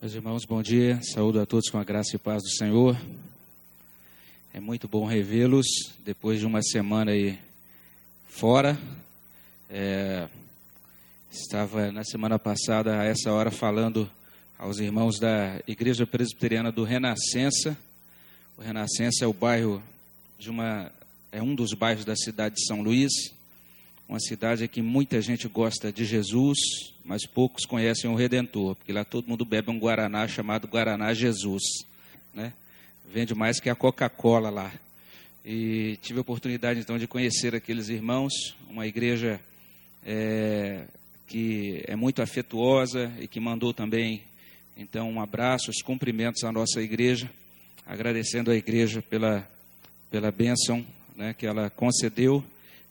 Meus irmãos, bom dia. Saúdo a todos com a graça e paz do Senhor. É muito bom revê-los depois de uma semana aí fora. É, estava na semana passada, a essa hora, falando aos irmãos da Igreja Presbiteriana do Renascença. O Renascença é o bairro de uma é um dos bairros da cidade de São Luís, uma cidade que muita gente gosta de Jesus, mas poucos conhecem o Redentor, porque lá todo mundo bebe um Guaraná chamado Guaraná Jesus, né? Vende mais que a Coca-Cola lá. E tive a oportunidade então de conhecer aqueles irmãos, uma igreja é, que é muito afetuosa e que mandou também então um abraço, os cumprimentos à nossa igreja, agradecendo à igreja pela pela bênção né, que ela concedeu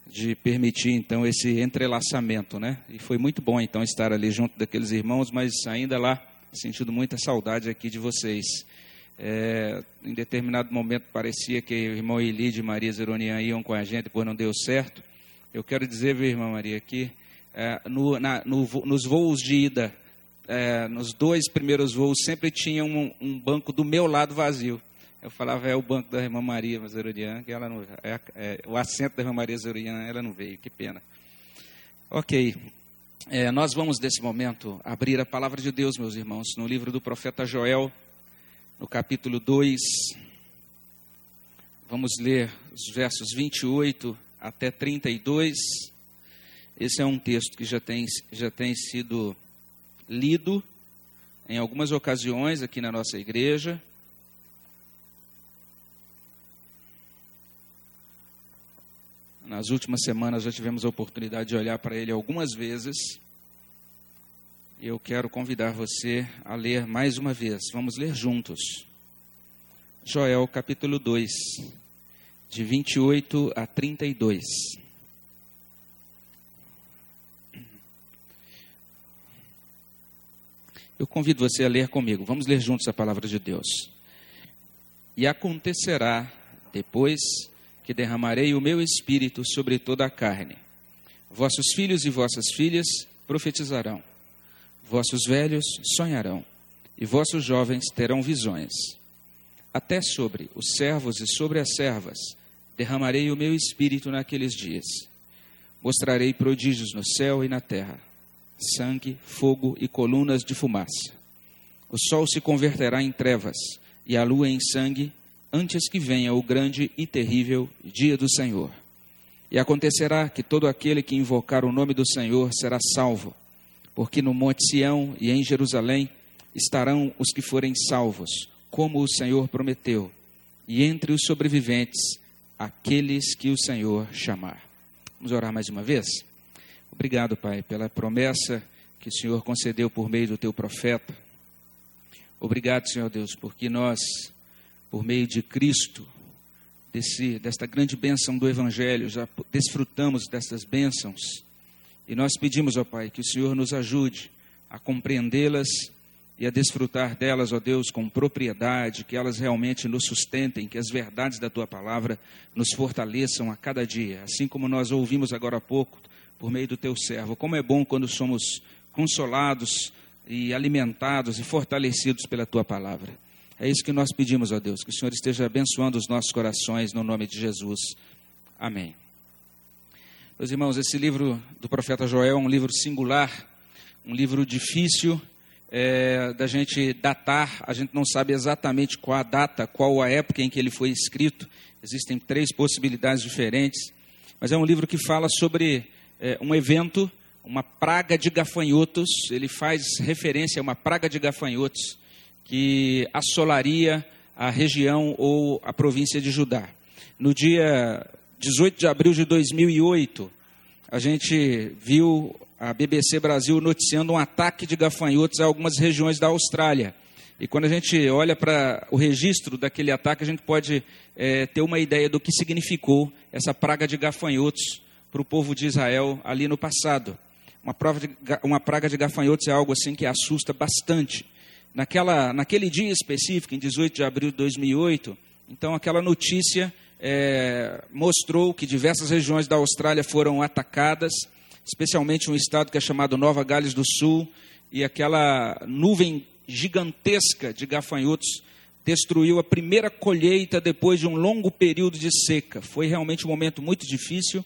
de permitir então esse entrelaçamento, né? E foi muito bom então estar ali junto daqueles irmãos, mas ainda lá sentindo muita saudade aqui de vocês. É, em determinado momento parecia que o irmão Elide e Maria Zeronian iam com a gente, depois não deu certo. Eu quero dizer, viu, irmã Maria, que é, no, na, no, nos voos de ida, é, nos dois primeiros voos, sempre tinha um, um banco do meu lado vazio. Eu falava, é o banco da irmã Maria Zerurian, que ela não, é, é, o assento da irmã Maria Zerurian, ela não veio, que pena. Ok, é, nós vamos nesse momento abrir a palavra de Deus, meus irmãos, no livro do profeta Joel, no capítulo 2. Vamos ler os versos 28 até 32. Esse é um texto que já tem, já tem sido lido em algumas ocasiões aqui na nossa igreja. Nas últimas semanas já tivemos a oportunidade de olhar para ele algumas vezes. Eu quero convidar você a ler mais uma vez. Vamos ler juntos. Joel capítulo 2, de 28 a 32. Eu convido você a ler comigo. Vamos ler juntos a palavra de Deus. E acontecerá depois que derramarei o meu espírito sobre toda a carne. Vossos filhos e vossas filhas profetizarão, vossos velhos sonharão, e vossos jovens terão visões. Até sobre os servos e sobre as servas derramarei o meu espírito naqueles dias. Mostrarei prodígios no céu e na terra: sangue, fogo e colunas de fumaça. O sol se converterá em trevas e a lua em sangue antes que venha o grande e terrível dia do Senhor. E acontecerá que todo aquele que invocar o nome do Senhor será salvo, porque no Monte Sião e em Jerusalém estarão os que forem salvos, como o Senhor prometeu, e entre os sobreviventes, aqueles que o Senhor chamar. Vamos orar mais uma vez? Obrigado, Pai, pela promessa que o Senhor concedeu por meio do teu profeta. Obrigado, Senhor Deus, porque nós por meio de Cristo, desse, desta grande bênção do Evangelho, já desfrutamos dessas bênçãos. E nós pedimos, ó Pai, que o Senhor nos ajude a compreendê-las e a desfrutar delas, ó Deus, com propriedade, que elas realmente nos sustentem, que as verdades da tua palavra nos fortaleçam a cada dia, assim como nós ouvimos agora há pouco, por meio do teu servo. Como é bom quando somos consolados e alimentados e fortalecidos pela tua palavra. É isso que nós pedimos, ó Deus, que o Senhor esteja abençoando os nossos corações no nome de Jesus. Amém. Meus irmãos, esse livro do profeta Joel é um livro singular, um livro difícil é, da gente datar, a gente não sabe exatamente qual a data, qual a época em que ele foi escrito, existem três possibilidades diferentes, mas é um livro que fala sobre é, um evento, uma praga de gafanhotos, ele faz referência a uma praga de gafanhotos que assolaria a região ou a província de Judá. No dia 18 de abril de 2008, a gente viu a BBC Brasil noticiando um ataque de gafanhotos a algumas regiões da Austrália. E quando a gente olha para o registro daquele ataque, a gente pode é, ter uma ideia do que significou essa praga de gafanhotos para o povo de Israel ali no passado. Uma, de, uma praga de gafanhotos é algo assim que assusta bastante naquela, naquele dia específico, em 18 de abril de 2008, então aquela notícia é, mostrou que diversas regiões da Austrália foram atacadas, especialmente um estado que é chamado Nova Gales do Sul, e aquela nuvem gigantesca de gafanhotos destruiu a primeira colheita depois de um longo período de seca. Foi realmente um momento muito difícil.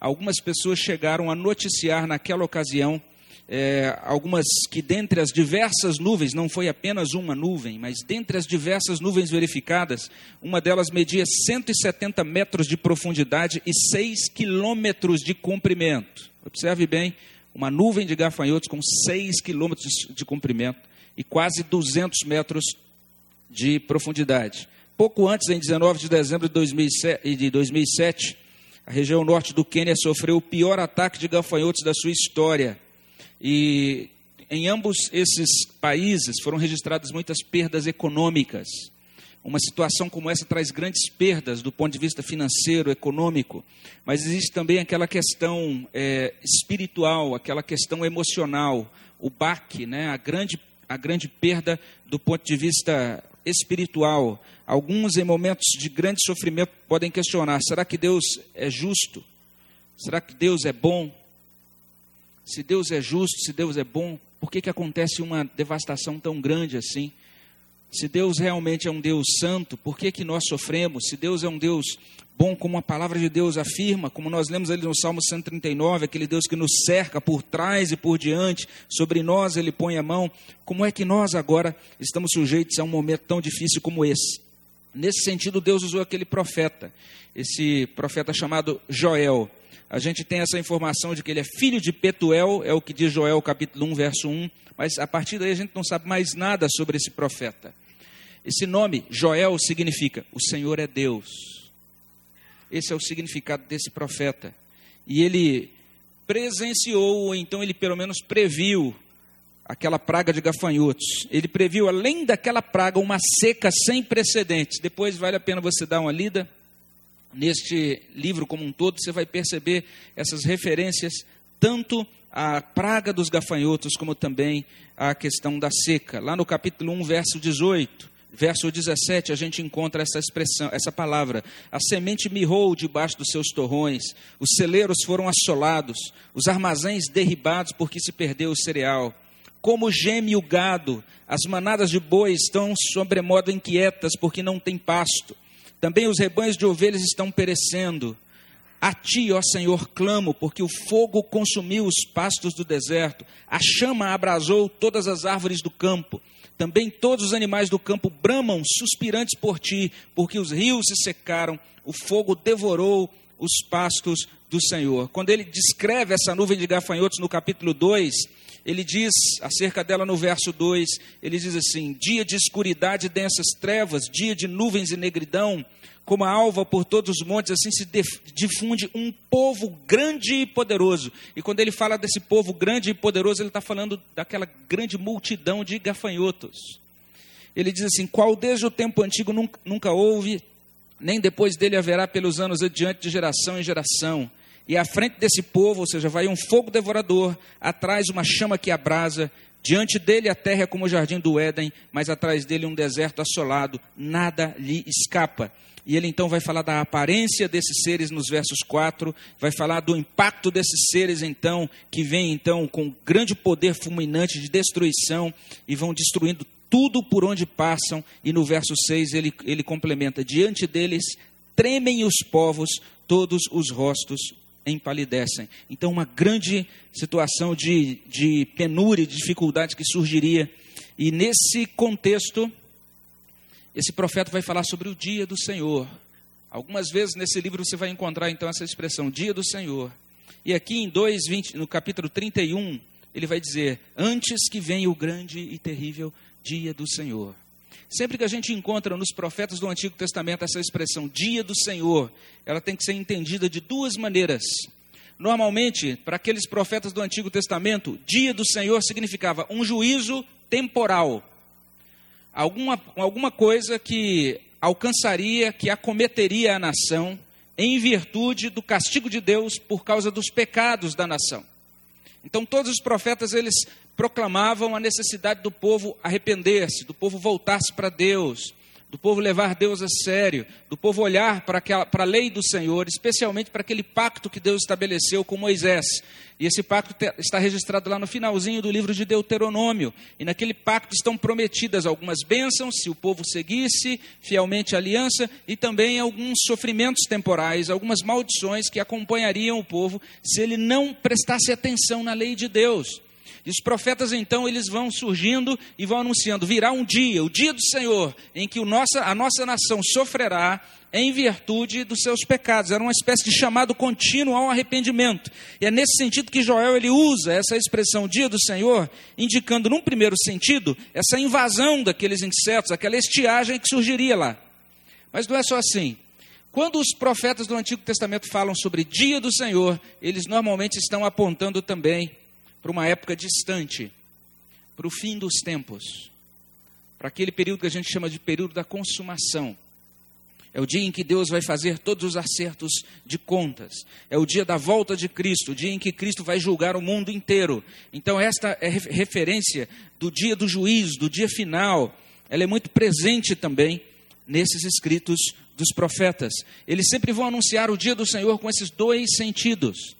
Algumas pessoas chegaram a noticiar naquela ocasião é, algumas que dentre as diversas nuvens, não foi apenas uma nuvem, mas dentre as diversas nuvens verificadas, uma delas media 170 metros de profundidade e 6 quilômetros de comprimento. Observe bem, uma nuvem de gafanhotos com 6 quilômetros de comprimento e quase 200 metros de profundidade. Pouco antes, em 19 de dezembro de 2007, de 2007 a região norte do Quênia sofreu o pior ataque de gafanhotos da sua história. E em ambos esses países foram registradas muitas perdas econômicas. Uma situação como essa traz grandes perdas do ponto de vista financeiro, econômico, mas existe também aquela questão é, espiritual, aquela questão emocional, o baque, né, a, grande, a grande perda do ponto de vista espiritual. Alguns, em momentos de grande sofrimento, podem questionar: será que Deus é justo? Será que Deus é bom? Se Deus é justo, se Deus é bom, por que, que acontece uma devastação tão grande assim? Se Deus realmente é um Deus santo, por que, que nós sofremos? Se Deus é um Deus bom, como a palavra de Deus afirma, como nós lemos ali no Salmo 139, aquele Deus que nos cerca por trás e por diante, sobre nós ele põe a mão, como é que nós agora estamos sujeitos a um momento tão difícil como esse? Nesse sentido, Deus usou aquele profeta, esse profeta chamado Joel a gente tem essa informação de que ele é filho de Petuel, é o que diz Joel capítulo 1, verso 1, mas a partir daí a gente não sabe mais nada sobre esse profeta. Esse nome, Joel, significa o Senhor é Deus. Esse é o significado desse profeta. E ele presenciou, ou então ele pelo menos previu, aquela praga de gafanhotos. Ele previu, além daquela praga, uma seca sem precedentes. Depois vale a pena você dar uma lida neste livro como um todo, você vai perceber essas referências tanto à praga dos gafanhotos como também à questão da seca. Lá no capítulo 1, verso 18, verso 17, a gente encontra essa expressão, essa palavra: a semente mirrou debaixo dos seus torrões, os celeiros foram assolados, os armazéns derribados porque se perdeu o cereal. Como geme o gado, as manadas de bois estão sobremodo inquietas porque não tem pasto. Também os rebanhos de ovelhas estão perecendo. A ti, ó Senhor, clamo, porque o fogo consumiu os pastos do deserto, a chama abrasou todas as árvores do campo. Também todos os animais do campo bramam, suspirantes por ti, porque os rios se secaram, o fogo devorou os pastos do Senhor. Quando ele descreve essa nuvem de gafanhotos no capítulo 2, ele diz acerca dela no verso 2, ele diz assim: dia de escuridade e densas trevas, dia de nuvens e negridão, como a alva por todos os montes, assim se difunde um povo grande e poderoso. E quando ele fala desse povo grande e poderoso, ele está falando daquela grande multidão de gafanhotos. Ele diz assim: qual desde o tempo antigo nunca, nunca houve, nem depois dele haverá pelos anos adiante de geração em geração e à frente desse povo, ou seja, vai um fogo devorador, atrás uma chama que abrasa, diante dele a terra é como o jardim do Éden, mas atrás dele um deserto assolado, nada lhe escapa. E ele então vai falar da aparência desses seres nos versos 4, vai falar do impacto desses seres então, que vêm então com grande poder fulminante de destruição e vão destruindo tudo por onde passam, e no verso 6 ele, ele complementa: diante deles tremem os povos, todos os rostos empalidecem. Então, uma grande situação de, de penúria, de dificuldade que surgiria. E nesse contexto, esse profeta vai falar sobre o dia do Senhor. Algumas vezes nesse livro você vai encontrar então essa expressão, dia do Senhor. E aqui em 2:20, no capítulo 31, ele vai dizer: "Antes que venha o grande e terrível dia do Senhor". Sempre que a gente encontra nos profetas do Antigo Testamento essa expressão dia do Senhor, ela tem que ser entendida de duas maneiras. Normalmente, para aqueles profetas do Antigo Testamento, dia do Senhor significava um juízo temporal. Alguma, alguma coisa que alcançaria, que acometeria a nação em virtude do castigo de Deus por causa dos pecados da nação. Então todos os profetas eles proclamavam a necessidade do povo arrepender-se, do povo voltar-se para Deus, do povo levar Deus a sério, do povo olhar para, aquela, para a lei do Senhor, especialmente para aquele pacto que Deus estabeleceu com Moisés. E esse pacto está registrado lá no finalzinho do livro de Deuteronômio. E naquele pacto estão prometidas algumas bênçãos, se o povo seguisse fielmente a aliança, e também alguns sofrimentos temporais, algumas maldições que acompanhariam o povo se ele não prestasse atenção na lei de Deus. E os profetas então eles vão surgindo e vão anunciando: virá um dia, o dia do Senhor, em que nossa, a nossa nação sofrerá em virtude dos seus pecados. Era uma espécie de chamado contínuo ao arrependimento. E é nesse sentido que Joel ele usa essa expressão dia do Senhor, indicando num primeiro sentido essa invasão daqueles insetos, aquela estiagem que surgiria lá. Mas não é só assim. Quando os profetas do Antigo Testamento falam sobre dia do Senhor, eles normalmente estão apontando também para uma época distante, para o fim dos tempos, para aquele período que a gente chama de período da consumação. É o dia em que Deus vai fazer todos os acertos de contas. É o dia da volta de Cristo, o dia em que Cristo vai julgar o mundo inteiro. Então, esta é referência do dia do juízo, do dia final. Ela é muito presente também nesses escritos dos profetas. Eles sempre vão anunciar o dia do Senhor com esses dois sentidos.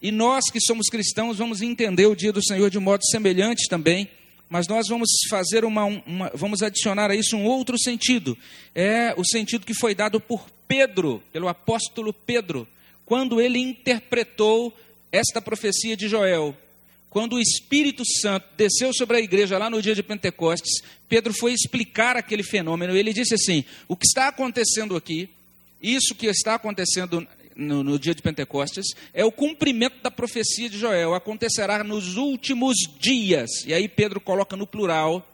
E nós que somos cristãos vamos entender o dia do Senhor de modo semelhante também, mas nós vamos fazer uma, uma, vamos adicionar a isso um outro sentido. É o sentido que foi dado por Pedro, pelo apóstolo Pedro, quando ele interpretou esta profecia de Joel. Quando o Espírito Santo desceu sobre a igreja lá no dia de Pentecostes, Pedro foi explicar aquele fenômeno. Ele disse assim: O que está acontecendo aqui, isso que está acontecendo no, no, dia de Pentecostes, é o cumprimento da profecia de Joel. Acontecerá nos últimos dias. E aí Pedro coloca no plural.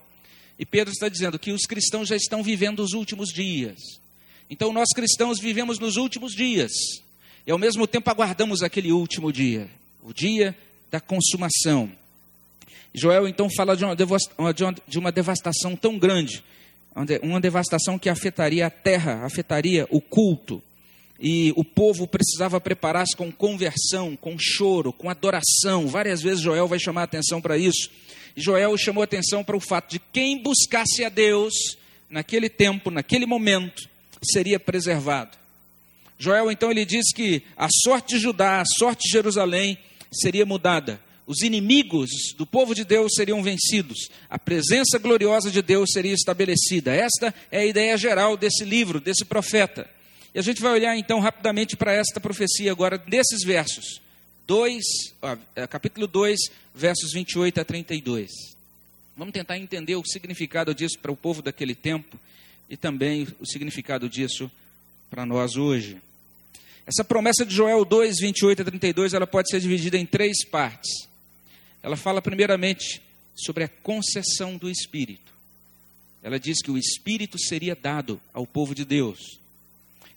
E Pedro está dizendo que os cristãos já estão vivendo os últimos dias. Então nós cristãos vivemos nos últimos dias. E ao mesmo tempo aguardamos aquele último dia o dia da consumação. Joel então fala de uma, de uma devastação tão grande, uma devastação que afetaria a terra, afetaria o culto e o povo precisava preparar-se com conversão, com choro, com adoração. Várias vezes Joel vai chamar atenção para isso. E Joel chamou atenção para o fato de quem buscasse a Deus naquele tempo, naquele momento, seria preservado. Joel então ele diz que a sorte de Judá, a sorte de Jerusalém seria mudada. Os inimigos do povo de Deus seriam vencidos, a presença gloriosa de Deus seria estabelecida. Esta é a ideia geral desse livro, desse profeta. E a gente vai olhar então rapidamente para esta profecia agora, desses versos. 2, é, capítulo 2, versos 28 a 32. Vamos tentar entender o significado disso para o povo daquele tempo e também o significado disso para nós hoje. Essa promessa de Joel 2, 28 a 32, ela pode ser dividida em três partes. Ela fala primeiramente sobre a concessão do Espírito. Ela diz que o Espírito seria dado ao povo de Deus.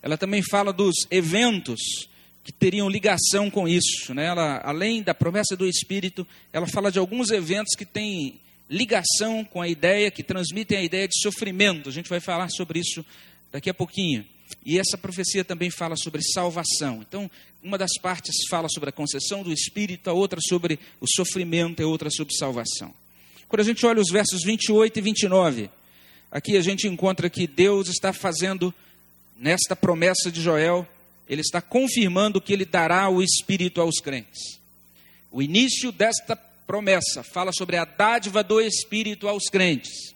Ela também fala dos eventos que teriam ligação com isso. Né? Ela, além da promessa do Espírito, ela fala de alguns eventos que têm ligação com a ideia, que transmitem a ideia de sofrimento. A gente vai falar sobre isso daqui a pouquinho. E essa profecia também fala sobre salvação. Então, uma das partes fala sobre a concessão do Espírito, a outra sobre o sofrimento e outra sobre salvação. Quando a gente olha os versos 28 e 29, aqui a gente encontra que Deus está fazendo nesta promessa de Joel, ele está confirmando que ele dará o Espírito aos crentes. O início desta promessa fala sobre a dádiva do Espírito aos crentes.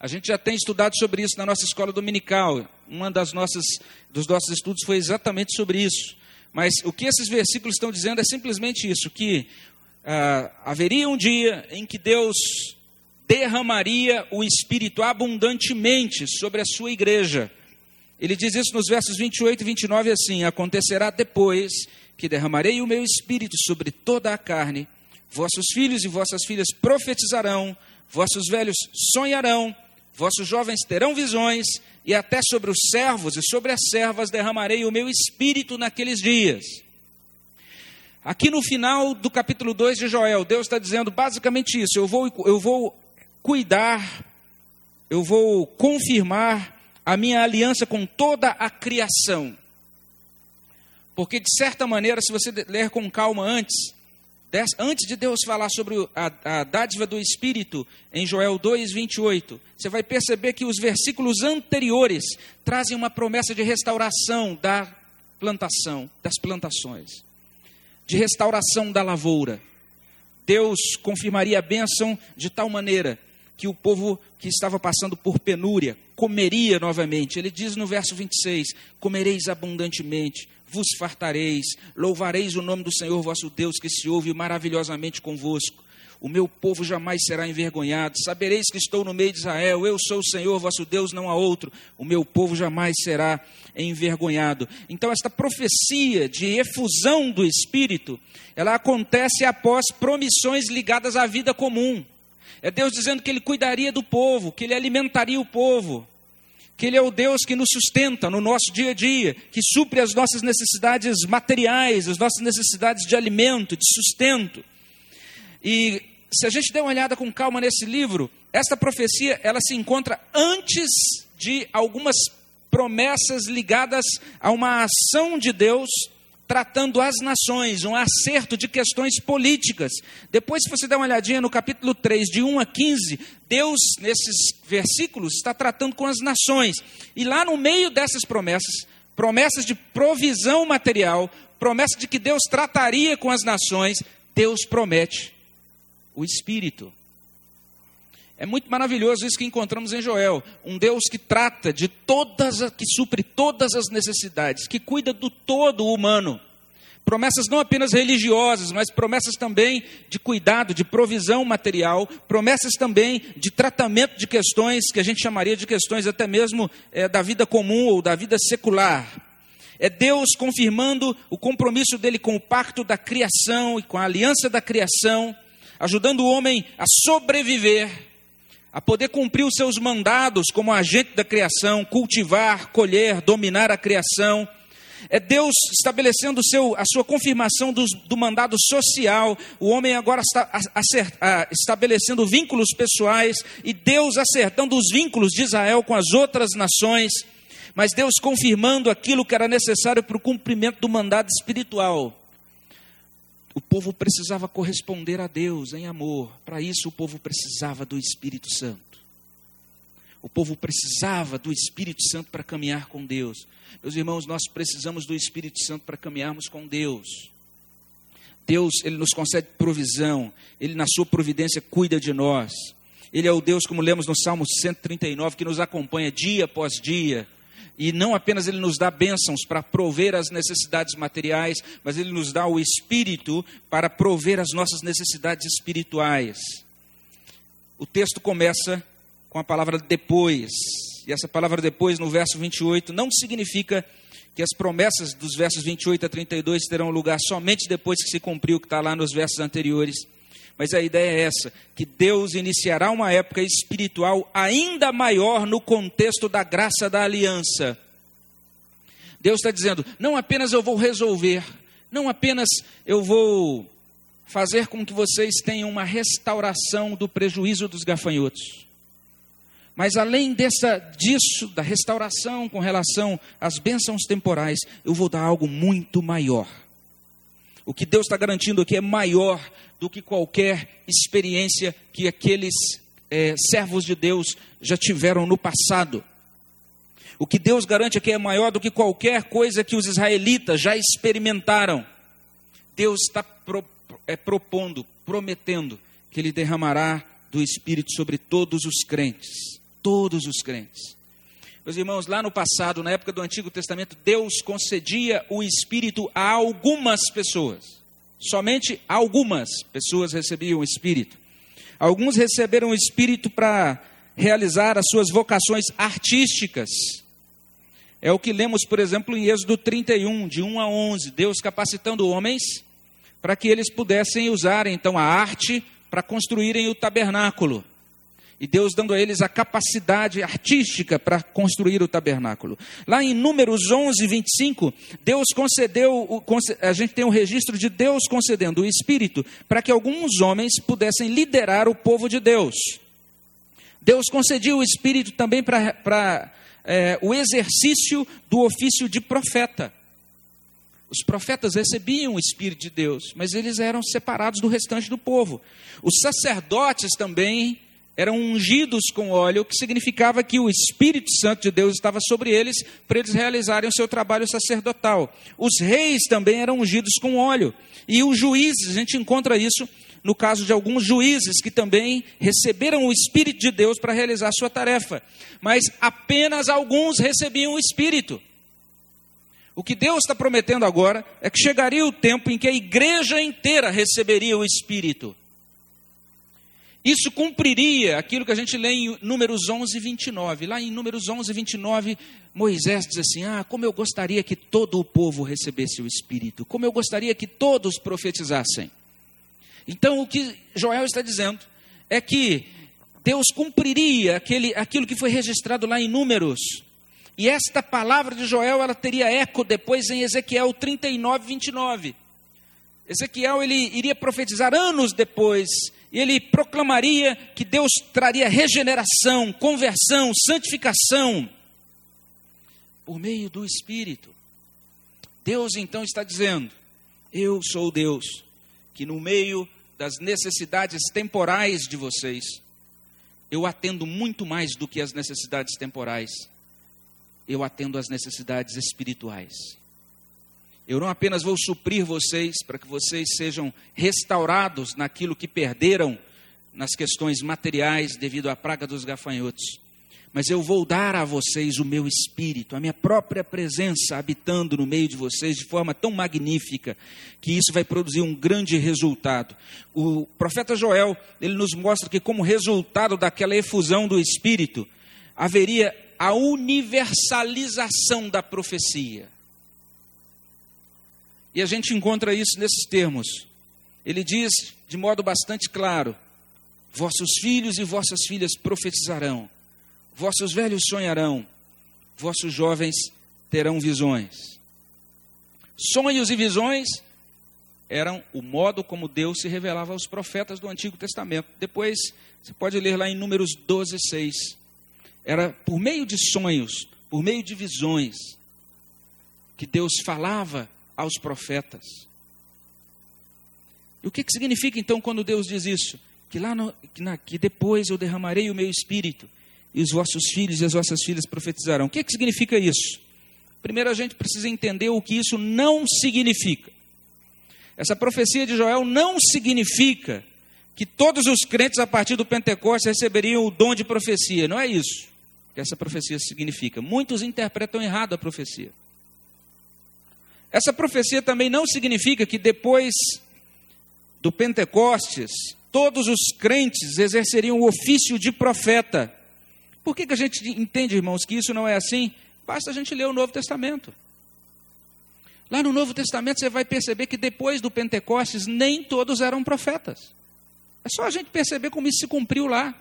A gente já tem estudado sobre isso na nossa escola dominical. Uma das nossas dos nossos estudos foi exatamente sobre isso. Mas o que esses versículos estão dizendo é simplesmente isso: que ah, haveria um dia em que Deus derramaria o Espírito abundantemente sobre a sua igreja ele diz isso nos versos 28 e 29 assim: Acontecerá depois que derramarei o meu espírito sobre toda a carne, vossos filhos e vossas filhas profetizarão, vossos velhos sonharão, vossos jovens terão visões, e até sobre os servos e sobre as servas derramarei o meu espírito naqueles dias. Aqui no final do capítulo 2 de Joel, Deus está dizendo basicamente isso: eu vou, eu vou cuidar, eu vou confirmar a minha aliança com toda a criação. Porque, de certa maneira, se você ler com calma antes, antes de Deus falar sobre a, a dádiva do Espírito, em Joel 2, 28, você vai perceber que os versículos anteriores trazem uma promessa de restauração da plantação, das plantações, de restauração da lavoura. Deus confirmaria a bênção de tal maneira que o povo que estava passando por penúria comeria novamente. Ele diz no verso 26: Comereis abundantemente, vos fartareis, louvareis o nome do Senhor vosso Deus, que se ouve maravilhosamente convosco. O meu povo jamais será envergonhado. Sabereis que estou no meio de Israel. Eu sou o Senhor vosso Deus, não há outro. O meu povo jamais será envergonhado. Então, esta profecia de efusão do Espírito, ela acontece após promissões ligadas à vida comum. É Deus dizendo que Ele cuidaria do povo, que Ele alimentaria o povo, que Ele é o Deus que nos sustenta no nosso dia a dia, que supre as nossas necessidades materiais, as nossas necessidades de alimento, de sustento. E se a gente der uma olhada com calma nesse livro, esta profecia ela se encontra antes de algumas promessas ligadas a uma ação de Deus tratando as nações, um acerto de questões políticas. Depois, se você der uma olhadinha no capítulo 3, de 1 a 15, Deus, nesses versículos, está tratando com as nações. E lá no meio dessas promessas, promessas de provisão material, promessa de que Deus trataria com as nações, Deus promete o Espírito. É muito maravilhoso isso que encontramos em Joel, um Deus que trata de todas, que supre todas as necessidades, que cuida do todo humano. Promessas não apenas religiosas, mas promessas também de cuidado, de provisão material, promessas também de tratamento de questões que a gente chamaria de questões até mesmo é, da vida comum ou da vida secular. É Deus confirmando o compromisso dele com o pacto da criação e com a aliança da criação, ajudando o homem a sobreviver a poder cumprir os seus mandados como agente da criação, cultivar, colher, dominar a criação. É Deus estabelecendo seu, a sua confirmação do, do mandado social. O homem agora está acert, estabelecendo vínculos pessoais e Deus acertando os vínculos de Israel com as outras nações. Mas Deus confirmando aquilo que era necessário para o cumprimento do mandado espiritual. O povo precisava corresponder a Deus em amor. Para isso, o povo precisava do Espírito Santo. O povo precisava do Espírito Santo para caminhar com Deus. Meus irmãos, nós precisamos do Espírito Santo para caminharmos com Deus. Deus, Ele nos concede provisão, Ele, na Sua providência, cuida de nós. Ele é o Deus, como lemos no Salmo 139, que nos acompanha dia após dia e não apenas ele nos dá bênçãos para prover as necessidades materiais, mas ele nos dá o espírito para prover as nossas necessidades espirituais. O texto começa com a palavra depois. E essa palavra depois, no verso 28, não significa que as promessas dos versos 28 a 32 terão lugar somente depois que se cumpriu o que está lá nos versos anteriores. Mas a ideia é essa: que Deus iniciará uma época espiritual ainda maior no contexto da graça da aliança. Deus está dizendo: não apenas eu vou resolver, não apenas eu vou fazer com que vocês tenham uma restauração do prejuízo dos gafanhotos. Mas além dessa, disso, da restauração com relação às bênçãos temporais, eu vou dar algo muito maior. O que Deus está garantindo aqui é maior do que qualquer experiência que aqueles é, servos de Deus já tiveram no passado. O que Deus garante aqui é maior do que qualquer coisa que os israelitas já experimentaram. Deus está pro, é, propondo, prometendo que Ele derramará do Espírito sobre todos os crentes. Todos os crentes. Meus irmãos, lá no passado, na época do Antigo Testamento, Deus concedia o Espírito a algumas pessoas. Somente algumas pessoas recebiam o Espírito. Alguns receberam o Espírito para realizar as suas vocações artísticas. É o que lemos, por exemplo, em Êxodo 31, de 1 a 11. Deus capacitando homens para que eles pudessem usar então a arte para construírem o tabernáculo e Deus dando a eles a capacidade artística para construir o tabernáculo. Lá em Números 11, 25, Deus concedeu, a gente tem um registro de Deus concedendo o Espírito para que alguns homens pudessem liderar o povo de Deus. Deus concedia o Espírito também para é, o exercício do ofício de profeta. Os profetas recebiam o Espírito de Deus, mas eles eram separados do restante do povo. Os sacerdotes também eram ungidos com óleo, que significava que o Espírito Santo de Deus estava sobre eles para eles realizarem o seu trabalho sacerdotal. Os reis também eram ungidos com óleo. E os juízes, a gente encontra isso no caso de alguns juízes que também receberam o Espírito de Deus para realizar sua tarefa. Mas apenas alguns recebiam o Espírito. O que Deus está prometendo agora é que chegaria o tempo em que a igreja inteira receberia o Espírito. Isso cumpriria aquilo que a gente lê em Números 11, 29. Lá em Números 11, 29, Moisés diz assim: Ah, como eu gostaria que todo o povo recebesse o Espírito, como eu gostaria que todos profetizassem. Então, o que Joel está dizendo é que Deus cumpriria aquele, aquilo que foi registrado lá em Números. E esta palavra de Joel, ela teria eco depois em Ezequiel 39, 29. Ezequiel, ele iria profetizar anos depois, ele proclamaria que Deus traria regeneração, conversão, santificação, por meio do Espírito. Deus então está dizendo: Eu sou Deus, que no meio das necessidades temporais de vocês, eu atendo muito mais do que as necessidades temporais, eu atendo as necessidades espirituais. Eu não apenas vou suprir vocês para que vocês sejam restaurados naquilo que perderam nas questões materiais devido à praga dos gafanhotos, mas eu vou dar a vocês o meu espírito, a minha própria presença habitando no meio de vocês de forma tão magnífica que isso vai produzir um grande resultado. O profeta Joel, ele nos mostra que como resultado daquela efusão do espírito, haveria a universalização da profecia. E a gente encontra isso nesses termos. Ele diz de modo bastante claro: Vossos filhos e vossas filhas profetizarão Vossos velhos sonharão, vossos jovens terão visões. Sonhos e visões eram o modo como Deus se revelava aos profetas do Antigo Testamento. Depois, você pode ler lá em Números 12, 6. Era por meio de sonhos, por meio de visões, que Deus falava aos profetas. E o que, que significa então quando Deus diz isso? Que lá no, que, na, que depois eu derramarei o meu espírito e os vossos filhos e as vossas filhas profetizarão. O que, que significa isso? Primeiro a gente precisa entender o que isso não significa. Essa profecia de Joel não significa que todos os crentes a partir do Pentecostes receberiam o dom de profecia. Não é isso que essa profecia significa. Muitos interpretam errado a profecia. Essa profecia também não significa que depois do Pentecostes, todos os crentes exerceriam o ofício de profeta. Por que, que a gente entende, irmãos, que isso não é assim? Basta a gente ler o Novo Testamento. Lá no Novo Testamento você vai perceber que depois do Pentecostes nem todos eram profetas. É só a gente perceber como isso se cumpriu lá.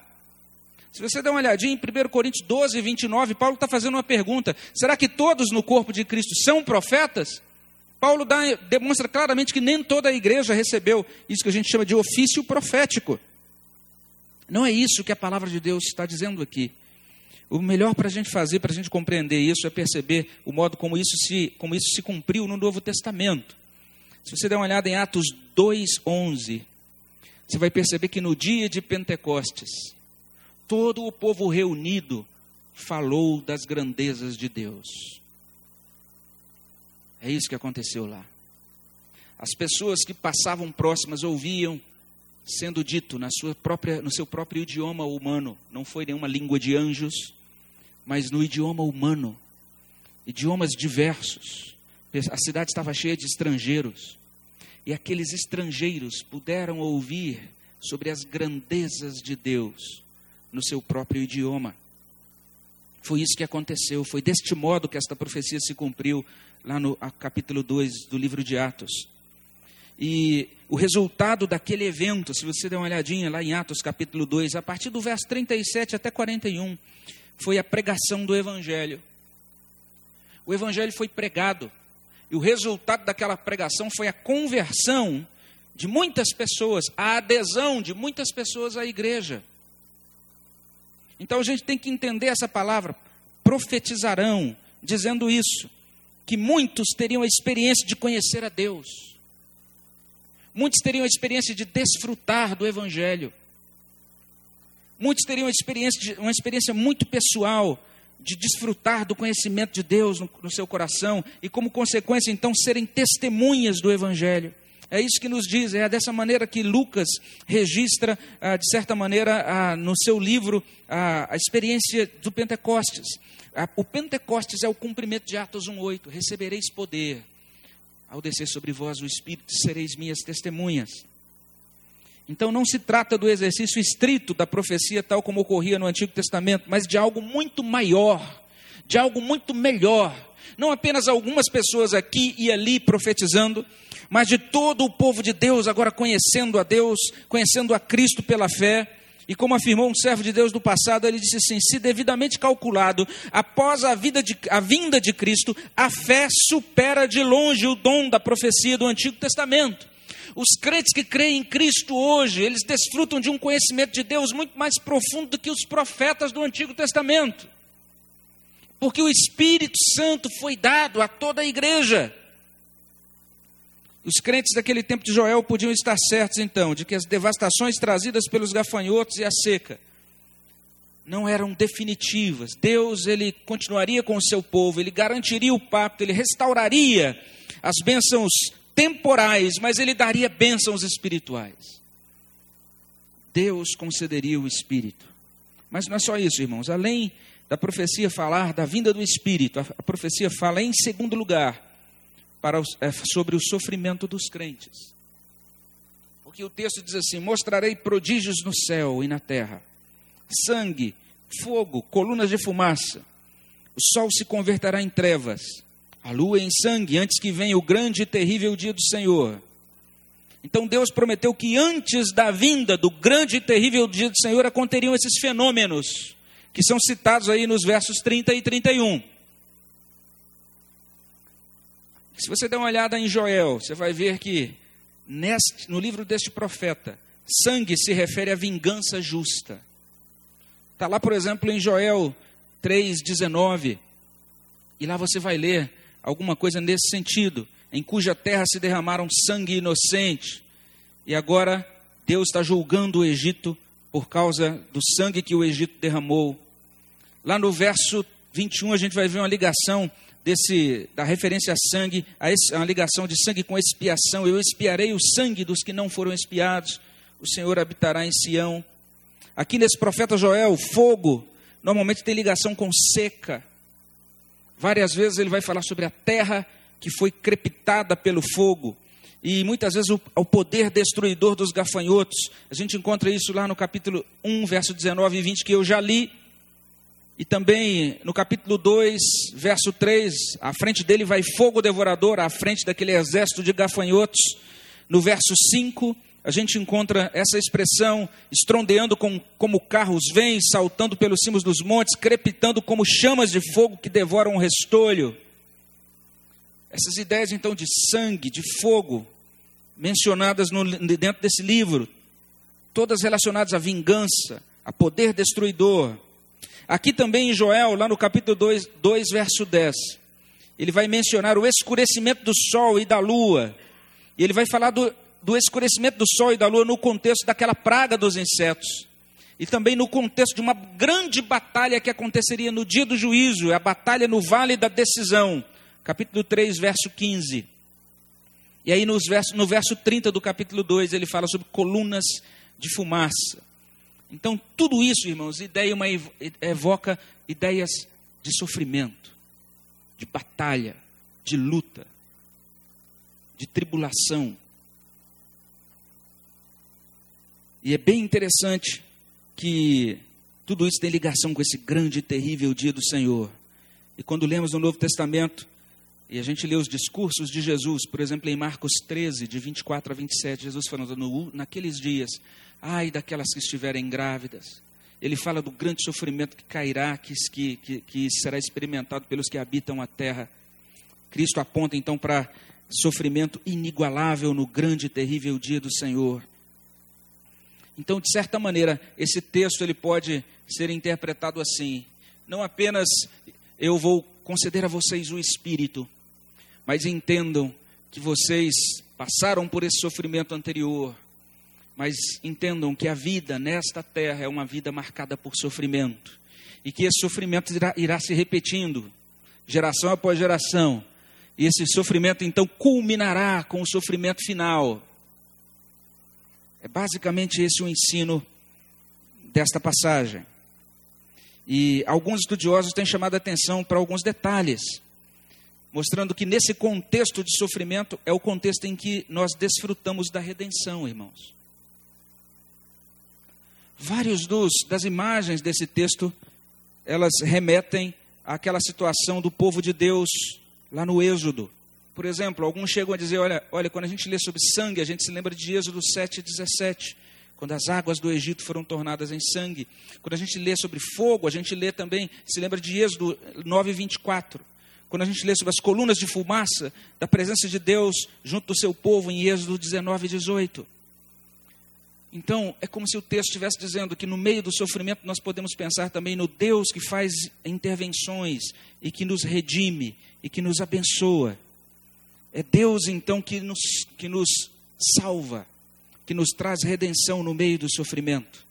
Se você der uma olhadinha em 1 Coríntios 12, 29, Paulo está fazendo uma pergunta: será que todos no corpo de Cristo são profetas? Paulo dá, demonstra claramente que nem toda a igreja recebeu isso que a gente chama de ofício profético. Não é isso que a palavra de Deus está dizendo aqui. O melhor para a gente fazer, para a gente compreender isso, é perceber o modo como isso se, como isso se cumpriu no Novo Testamento. Se você der uma olhada em Atos 2,11, você vai perceber que no dia de Pentecostes, todo o povo reunido falou das grandezas de Deus. É isso que aconteceu lá. As pessoas que passavam próximas ouviam sendo dito na sua própria, no seu próprio idioma humano, não foi nenhuma língua de anjos, mas no idioma humano, idiomas diversos. A cidade estava cheia de estrangeiros, e aqueles estrangeiros puderam ouvir sobre as grandezas de Deus no seu próprio idioma. Foi isso que aconteceu, foi deste modo que esta profecia se cumpriu lá no capítulo 2 do livro de Atos. E o resultado daquele evento, se você der uma olhadinha lá em Atos capítulo 2, a partir do verso 37 até 41, foi a pregação do Evangelho. O Evangelho foi pregado. E o resultado daquela pregação foi a conversão de muitas pessoas, a adesão de muitas pessoas à igreja. Então a gente tem que entender essa palavra, profetizarão, dizendo isso. que muitos teriam a experiência de conhecer a Deus. Muitos teriam a experiência de desfrutar do Evangelho. Muitos teriam uma experiência, uma experiência muito pessoal de desfrutar do conhecimento de Deus no, no seu coração e, como consequência, então, serem testemunhas do Evangelho. É isso que nos diz, é dessa maneira que Lucas registra, ah, de certa maneira, ah, no seu livro, ah, a experiência do Pentecostes. O Pentecostes é o cumprimento de Atos 1,8: recebereis poder ao descer sobre vós o Espírito, sereis minhas testemunhas. Então não se trata do exercício estrito da profecia, tal como ocorria no Antigo Testamento, mas de algo muito maior, de algo muito melhor. Não apenas algumas pessoas aqui e ali profetizando, mas de todo o povo de Deus agora conhecendo a Deus, conhecendo a Cristo pela fé. E como afirmou um servo de Deus do passado, ele disse assim: se devidamente calculado, após a, de, a vinda de Cristo, a fé supera de longe o dom da profecia do Antigo Testamento. Os crentes que creem em Cristo hoje, eles desfrutam de um conhecimento de Deus muito mais profundo do que os profetas do Antigo Testamento. Porque o Espírito Santo foi dado a toda a igreja. Os crentes daquele tempo de Joel podiam estar certos, então, de que as devastações trazidas pelos gafanhotos e a seca não eram definitivas. Deus, ele continuaria com o seu povo, ele garantiria o pacto, ele restauraria as bênçãos temporais, mas ele daria bênçãos espirituais. Deus concederia o Espírito. Mas não é só isso, irmãos. Além da profecia falar da vinda do Espírito, a profecia fala, em segundo lugar, para os, é, sobre o sofrimento dos crentes. Porque o texto diz assim: Mostrarei prodígios no céu e na terra, sangue, fogo, colunas de fumaça. O sol se converterá em trevas, a lua em sangue, antes que venha o grande e terrível dia do Senhor. Então Deus prometeu que antes da vinda do grande e terrível dia do Senhor aconteceriam esses fenômenos que são citados aí nos versos 30 e 31. Se você der uma olhada em Joel, você vai ver que neste, no livro deste profeta, sangue se refere à vingança justa. Está lá, por exemplo, em Joel 3,19. E lá você vai ler alguma coisa nesse sentido, em cuja terra se derramaram sangue inocente. E agora Deus está julgando o Egito por causa do sangue que o Egito derramou. Lá no verso 21 a gente vai ver uma ligação desse, da referência a sangue, a, esse, a ligação de sangue com expiação. Eu expiarei o sangue dos que não foram expiados. O Senhor habitará em Sião. Aqui nesse profeta Joel, fogo normalmente tem ligação com seca. Várias vezes ele vai falar sobre a terra que foi crepitada pelo fogo. E muitas vezes o, o poder destruidor dos gafanhotos. A gente encontra isso lá no capítulo 1, verso 19 e 20, que eu já li e também no capítulo 2, verso 3, à frente dele vai fogo devorador, à frente daquele exército de gafanhotos. No verso 5, a gente encontra essa expressão estrondeando com, como carros vêm, saltando pelos cimos dos montes, crepitando como chamas de fogo que devoram um restolho. Essas ideias então de sangue, de fogo, mencionadas no, dentro desse livro, todas relacionadas à vingança, a poder destruidor, Aqui também em Joel, lá no capítulo 2, 2, verso 10, ele vai mencionar o escurecimento do sol e da lua. E ele vai falar do, do escurecimento do sol e da lua no contexto daquela praga dos insetos. E também no contexto de uma grande batalha que aconteceria no dia do juízo, a batalha no vale da decisão. Capítulo 3, verso 15. E aí nos verso, no verso 30 do capítulo 2 ele fala sobre colunas de fumaça. Então, tudo isso, irmãos, ideia uma, evoca ideias de sofrimento, de batalha, de luta, de tribulação. E é bem interessante que tudo isso tem ligação com esse grande e terrível dia do Senhor. E quando lemos no Novo Testamento, e a gente lê os discursos de Jesus, por exemplo, em Marcos 13, de 24 a 27, Jesus falando, naqueles dias Ai daquelas que estiverem grávidas. Ele fala do grande sofrimento que cairá, que, que, que será experimentado pelos que habitam a terra. Cristo aponta então para sofrimento inigualável no grande e terrível dia do Senhor. Então, de certa maneira, esse texto ele pode ser interpretado assim: não apenas eu vou conceder a vocês o Espírito, mas entendam que vocês passaram por esse sofrimento anterior, mas entendam que a vida nesta terra é uma vida marcada por sofrimento e que esse sofrimento irá, irá se repetindo, geração após geração, e esse sofrimento então culminará com o sofrimento final. É basicamente esse o ensino desta passagem. E alguns estudiosos têm chamado a atenção para alguns detalhes, mostrando que nesse contexto de sofrimento é o contexto em que nós desfrutamos da redenção, irmãos. Vários dos das imagens desse texto, elas remetem àquela situação do povo de Deus lá no Êxodo. Por exemplo, alguns chegam a dizer, olha, olha, quando a gente lê sobre sangue, a gente se lembra de Êxodo 7:17, quando as águas do Egito foram tornadas em sangue. Quando a gente lê sobre fogo, a gente lê também, se lembra de Êxodo 9:24. Quando a gente lê sobre as colunas de fumaça da presença de Deus junto do seu povo em Êxodo 19:18. Então, é como se o texto estivesse dizendo que no meio do sofrimento nós podemos pensar também no Deus que faz intervenções e que nos redime e que nos abençoa. É Deus então que nos, que nos salva, que nos traz redenção no meio do sofrimento.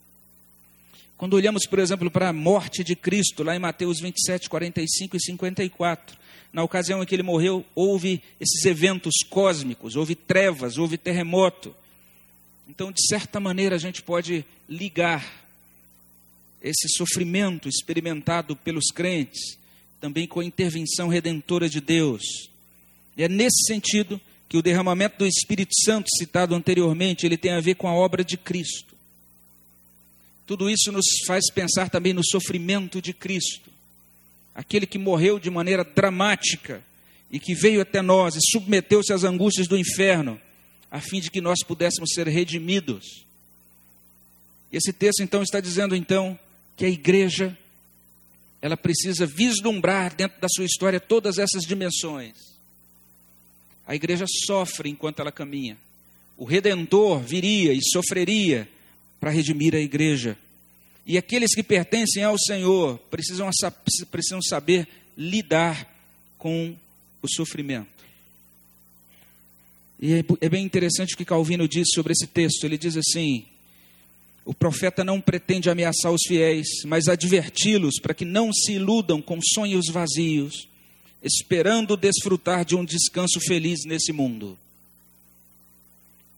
Quando olhamos, por exemplo, para a morte de Cristo, lá em Mateus 27, 45 e 54, na ocasião em que ele morreu, houve esses eventos cósmicos, houve trevas, houve terremoto então, de certa maneira, a gente pode ligar esse sofrimento experimentado pelos crentes também com a intervenção redentora de Deus. E é nesse sentido que o derramamento do Espírito Santo citado anteriormente, ele tem a ver com a obra de Cristo. Tudo isso nos faz pensar também no sofrimento de Cristo. Aquele que morreu de maneira dramática e que veio até nós e submeteu-se às angústias do inferno a fim de que nós pudéssemos ser redimidos. Esse texto então está dizendo então que a igreja ela precisa vislumbrar dentro da sua história todas essas dimensões. A igreja sofre enquanto ela caminha. O redentor viria e sofreria para redimir a igreja. E aqueles que pertencem ao Senhor precisam, precisam saber lidar com o sofrimento. E é, é bem interessante o que Calvino diz sobre esse texto. Ele diz assim: o profeta não pretende ameaçar os fiéis, mas adverti-los para que não se iludam com sonhos vazios, esperando desfrutar de um descanso feliz nesse mundo.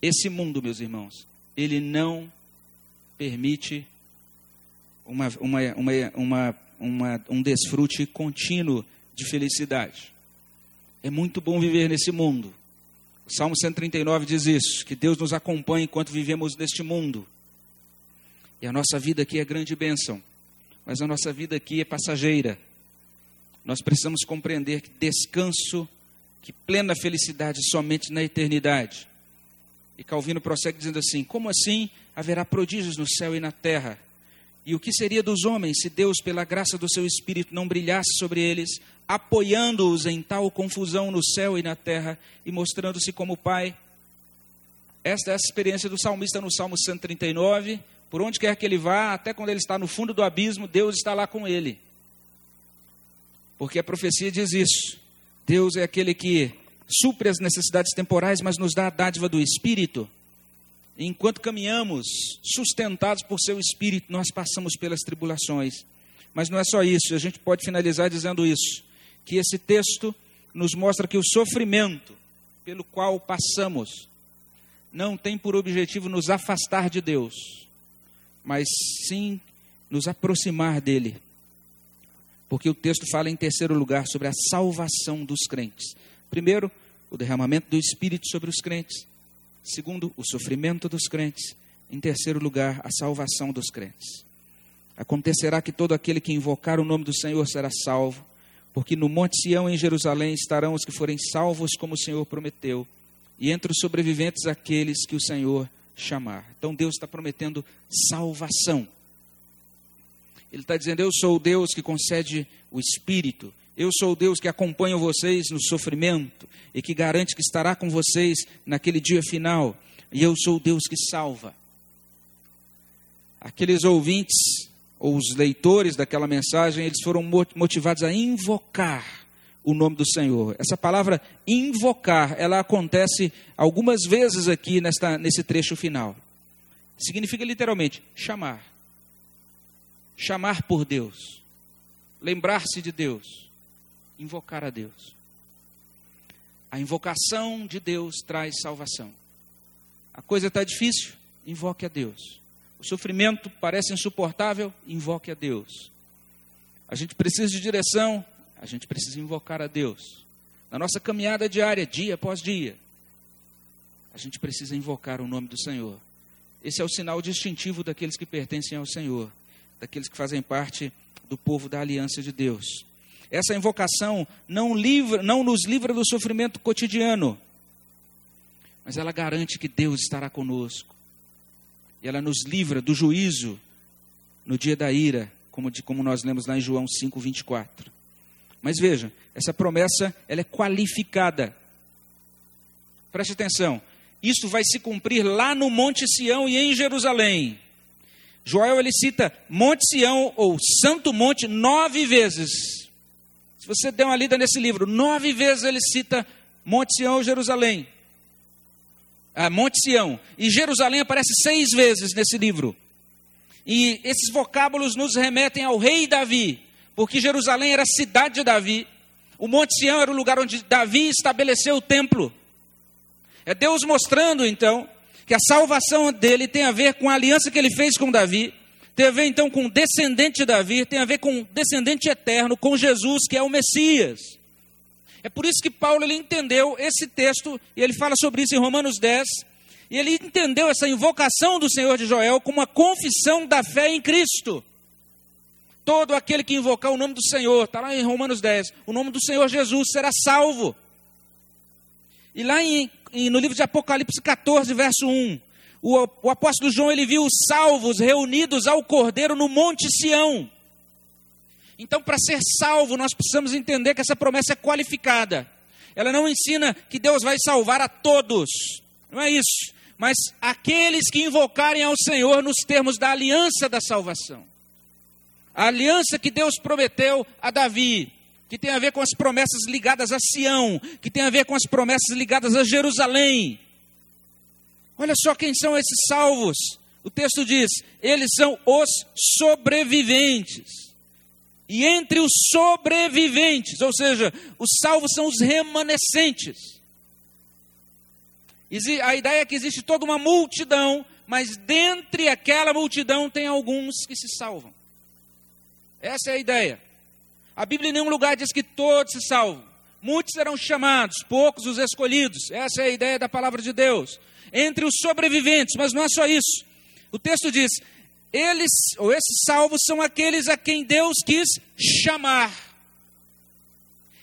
Esse mundo, meus irmãos, ele não permite uma, uma, uma, uma, um desfrute contínuo de felicidade. É muito bom viver nesse mundo, Salmo 139 diz isso: que Deus nos acompanha enquanto vivemos neste mundo. E a nossa vida aqui é grande bênção, mas a nossa vida aqui é passageira. Nós precisamos compreender que descanso, que plena felicidade somente na eternidade. E Calvino prossegue dizendo assim: como assim haverá prodígios no céu e na terra? E o que seria dos homens se Deus, pela graça do seu Espírito, não brilhasse sobre eles, apoiando-os em tal confusão no céu e na terra e mostrando-se como Pai? Esta é a experiência do salmista no Salmo 139. Por onde quer que ele vá, até quando ele está no fundo do abismo, Deus está lá com ele. Porque a profecia diz isso. Deus é aquele que supre as necessidades temporais, mas nos dá a dádiva do Espírito enquanto caminhamos sustentados por seu espírito, nós passamos pelas tribulações. Mas não é só isso, a gente pode finalizar dizendo isso: que esse texto nos mostra que o sofrimento pelo qual passamos não tem por objetivo nos afastar de Deus, mas sim nos aproximar dele. Porque o texto fala em terceiro lugar sobre a salvação dos crentes. Primeiro, o derramamento do Espírito sobre os crentes. Segundo, o sofrimento dos crentes. Em terceiro lugar, a salvação dos crentes. Acontecerá que todo aquele que invocar o nome do Senhor será salvo, porque no Monte Sião, em Jerusalém, estarão os que forem salvos, como o Senhor prometeu, e entre os sobreviventes aqueles que o Senhor chamar. Então Deus está prometendo salvação. Ele está dizendo: Eu sou o Deus que concede o Espírito, eu sou o Deus que acompanha vocês no sofrimento e que garante que estará com vocês naquele dia final. E eu sou o Deus que salva. Aqueles ouvintes ou os leitores daquela mensagem, eles foram motivados a invocar o nome do Senhor. Essa palavra invocar, ela acontece algumas vezes aqui nesta, nesse trecho final. Significa literalmente chamar. Chamar por Deus. Lembrar-se de Deus. Invocar a Deus. A invocação de Deus traz salvação. A coisa está difícil? Invoque a Deus. O sofrimento parece insuportável? Invoque a Deus. A gente precisa de direção? A gente precisa invocar a Deus. Na nossa caminhada diária, dia após dia, a gente precisa invocar o nome do Senhor. Esse é o sinal distintivo daqueles que pertencem ao Senhor, daqueles que fazem parte do povo da aliança de Deus. Essa invocação não, livra, não nos livra do sofrimento cotidiano, mas ela garante que Deus estará conosco. E ela nos livra do juízo no dia da ira, como, de, como nós lemos lá em João 5, 24. Mas veja, essa promessa ela é qualificada. Preste atenção. Isso vai se cumprir lá no Monte Sião e em Jerusalém. Joel ele cita Monte Sião ou Santo Monte nove vezes. Se você der uma lida nesse livro, nove vezes ele cita Monte Sião ou Jerusalém. Ah, Monte Sião. E Jerusalém aparece seis vezes nesse livro. E esses vocábulos nos remetem ao rei Davi, porque Jerusalém era a cidade de Davi. O Monte Sião era o lugar onde Davi estabeleceu o templo. É Deus mostrando, então, que a salvação dele tem a ver com a aliança que ele fez com Davi, tem a ver então com descendente de Davi, tem a ver com descendente eterno, com Jesus, que é o Messias. É por isso que Paulo ele entendeu esse texto, e ele fala sobre isso em Romanos 10, e ele entendeu essa invocação do Senhor de Joel como uma confissão da fé em Cristo. Todo aquele que invocar o nome do Senhor, está lá em Romanos 10, o nome do Senhor Jesus será salvo. E lá em, em, no livro de Apocalipse 14, verso 1, o, o apóstolo João ele viu os salvos reunidos ao Cordeiro no Monte Sião. Então, para ser salvo, nós precisamos entender que essa promessa é qualificada. Ela não ensina que Deus vai salvar a todos. Não é isso. Mas aqueles que invocarem ao Senhor nos termos da aliança da salvação. A aliança que Deus prometeu a Davi, que tem a ver com as promessas ligadas a Sião, que tem a ver com as promessas ligadas a Jerusalém. Olha só quem são esses salvos. O texto diz: eles são os sobreviventes. E entre os sobreviventes, ou seja, os salvos são os remanescentes. A ideia é que existe toda uma multidão, mas dentre aquela multidão tem alguns que se salvam. Essa é a ideia. A Bíblia em nenhum lugar diz que todos se salvam. Muitos serão chamados, poucos os escolhidos. Essa é a ideia da palavra de Deus entre os sobreviventes, mas não é só isso. O texto diz: eles, ou esses salvos, são aqueles a quem Deus quis chamar.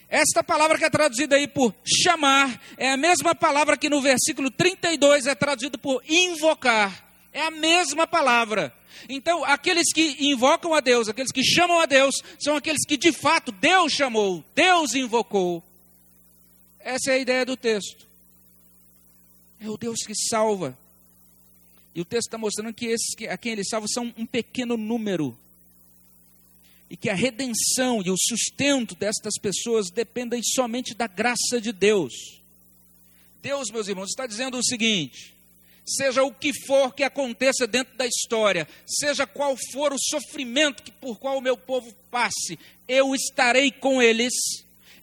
Esta palavra que é traduzida aí por chamar é a mesma palavra que no versículo 32 é traduzida por invocar. É a mesma palavra. Então, aqueles que invocam a Deus, aqueles que chamam a Deus, são aqueles que de fato Deus chamou, Deus invocou. Essa é a ideia do texto. É o Deus que salva. E o texto está mostrando que esses a quem ele salva são um pequeno número. E que a redenção e o sustento destas pessoas dependem somente da graça de Deus. Deus, meus irmãos, está dizendo o seguinte: seja o que for que aconteça dentro da história, seja qual for o sofrimento que, por qual o meu povo passe, eu estarei com eles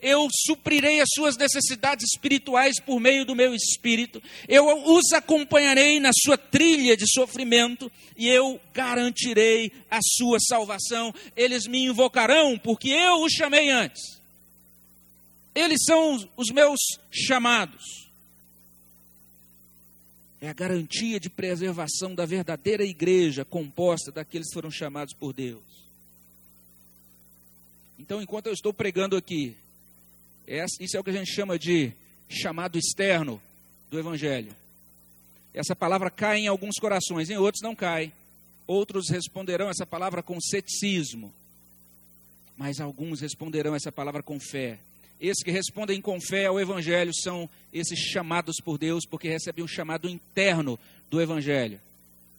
eu suprirei as suas necessidades espirituais por meio do meu espírito, eu os acompanharei na sua trilha de sofrimento e eu garantirei a sua salvação. Eles me invocarão porque eu os chamei antes. Eles são os meus chamados. É a garantia de preservação da verdadeira igreja composta daqueles que foram chamados por Deus. Então, enquanto eu estou pregando aqui, isso é o que a gente chama de chamado externo do Evangelho. Essa palavra cai em alguns corações, em outros não cai. Outros responderão essa palavra com ceticismo, mas alguns responderão essa palavra com fé. Esses que respondem com fé ao Evangelho são esses chamados por Deus, porque recebem um chamado interno do Evangelho.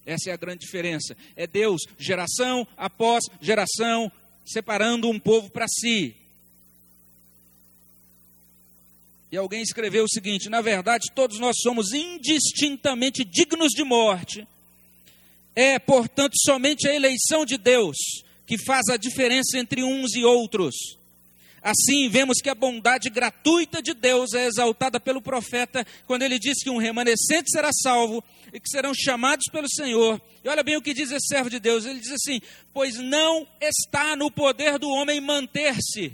Essa é a grande diferença. É Deus, geração após geração, separando um povo para si. E alguém escreveu o seguinte: na verdade, todos nós somos indistintamente dignos de morte. É, portanto, somente a eleição de Deus que faz a diferença entre uns e outros. Assim, vemos que a bondade gratuita de Deus é exaltada pelo profeta quando ele diz que um remanescente será salvo e que serão chamados pelo Senhor. E olha bem o que diz esse servo de Deus: ele diz assim: Pois não está no poder do homem manter-se,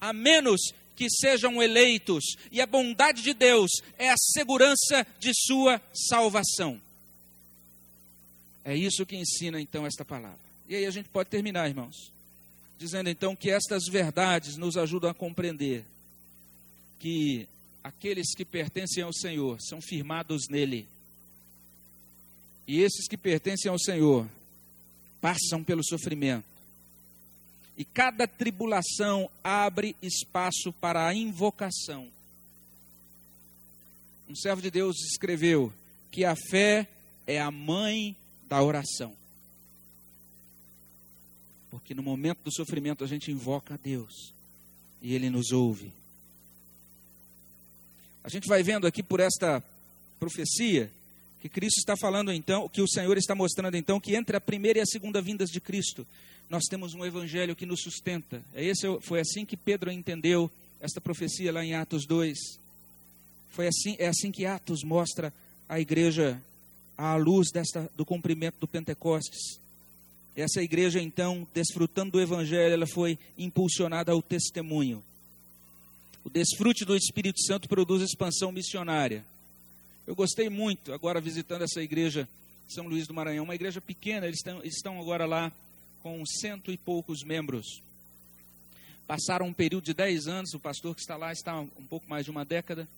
a menos que sejam eleitos, e a bondade de Deus é a segurança de sua salvação. É isso que ensina então esta palavra. E aí a gente pode terminar, irmãos dizendo então que estas verdades nos ajudam a compreender que aqueles que pertencem ao Senhor são firmados nele. E esses que pertencem ao Senhor passam pelo sofrimento. E cada tribulação abre espaço para a invocação. Um servo de Deus escreveu que a fé é a mãe da oração. Porque no momento do sofrimento a gente invoca a Deus e Ele nos ouve. A gente vai vendo aqui por esta profecia que Cristo está falando então, que o Senhor está mostrando então que entre a primeira e a segunda vindas de Cristo, nós temos um evangelho que nos sustenta. É esse foi assim que Pedro entendeu esta profecia lá em Atos 2. Foi assim, é assim que Atos mostra a igreja à luz desta do cumprimento do Pentecostes. Essa igreja, então, desfrutando do Evangelho, ela foi impulsionada ao testemunho. O desfrute do Espírito Santo produz expansão missionária. Eu gostei muito, agora visitando essa igreja, São Luís do Maranhão, uma igreja pequena, eles estão, estão agora lá com cento e poucos membros. Passaram um período de dez anos, o pastor que está lá está um pouco mais de uma década,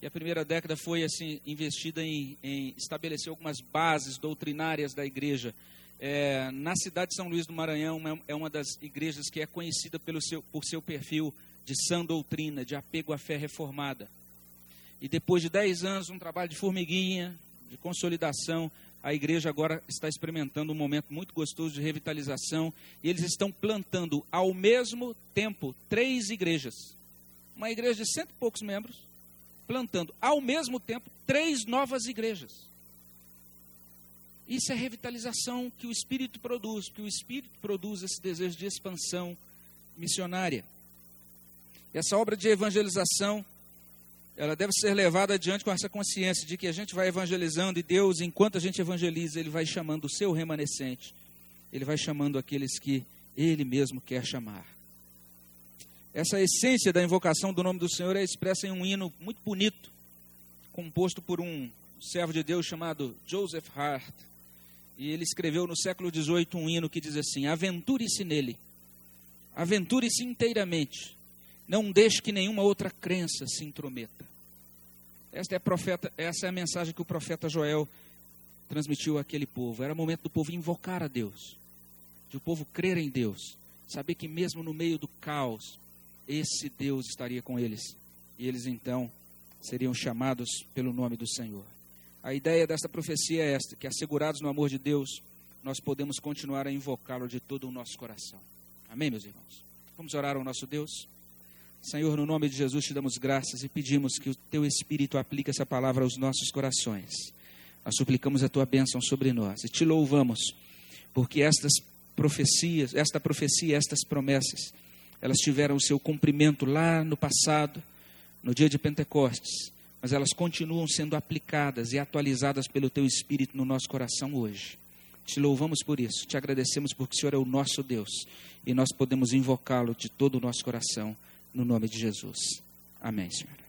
e a primeira década foi assim investida em, em estabelecer algumas bases doutrinárias da igreja é, na cidade de São Luís do Maranhão é uma das igrejas que é conhecida pelo seu, por seu perfil de sã doutrina, de apego à fé reformada. E depois de dez anos, um trabalho de formiguinha, de consolidação, a igreja agora está experimentando um momento muito gostoso de revitalização. E eles estão plantando ao mesmo tempo três igrejas. Uma igreja de cento e poucos membros, plantando ao mesmo tempo três novas igrejas. Isso é revitalização que o Espírito produz, que o Espírito produz esse desejo de expansão missionária. Essa obra de evangelização, ela deve ser levada adiante com essa consciência de que a gente vai evangelizando e Deus, enquanto a gente evangeliza, Ele vai chamando o seu remanescente, Ele vai chamando aqueles que Ele mesmo quer chamar. Essa essência da invocação do nome do Senhor é expressa em um hino muito bonito, composto por um servo de Deus chamado Joseph Hart. E ele escreveu no século XVIII um hino que diz assim: Aventure-se nele, aventure-se inteiramente, não deixe que nenhuma outra crença se intrometa. Esta é, profeta, essa é a mensagem que o profeta Joel transmitiu àquele povo. Era momento do povo invocar a Deus, de o povo crer em Deus, saber que mesmo no meio do caos, esse Deus estaria com eles. E eles então seriam chamados pelo nome do Senhor. A ideia dessa profecia é esta: que assegurados no amor de Deus, nós podemos continuar a invocá-lo de todo o nosso coração. Amém, meus irmãos? Vamos orar ao nosso Deus? Senhor, no nome de Jesus te damos graças e pedimos que o teu Espírito aplique essa palavra aos nossos corações. Nós suplicamos a tua bênção sobre nós e te louvamos, porque estas profecias, esta profecia, estas promessas, elas tiveram o seu cumprimento lá no passado, no dia de Pentecostes mas elas continuam sendo aplicadas e atualizadas pelo Teu Espírito no nosso coração hoje. Te louvamos por isso, te agradecemos porque o Senhor é o nosso Deus e nós podemos invocá-lo de todo o nosso coração, no nome de Jesus. Amém, Senhor.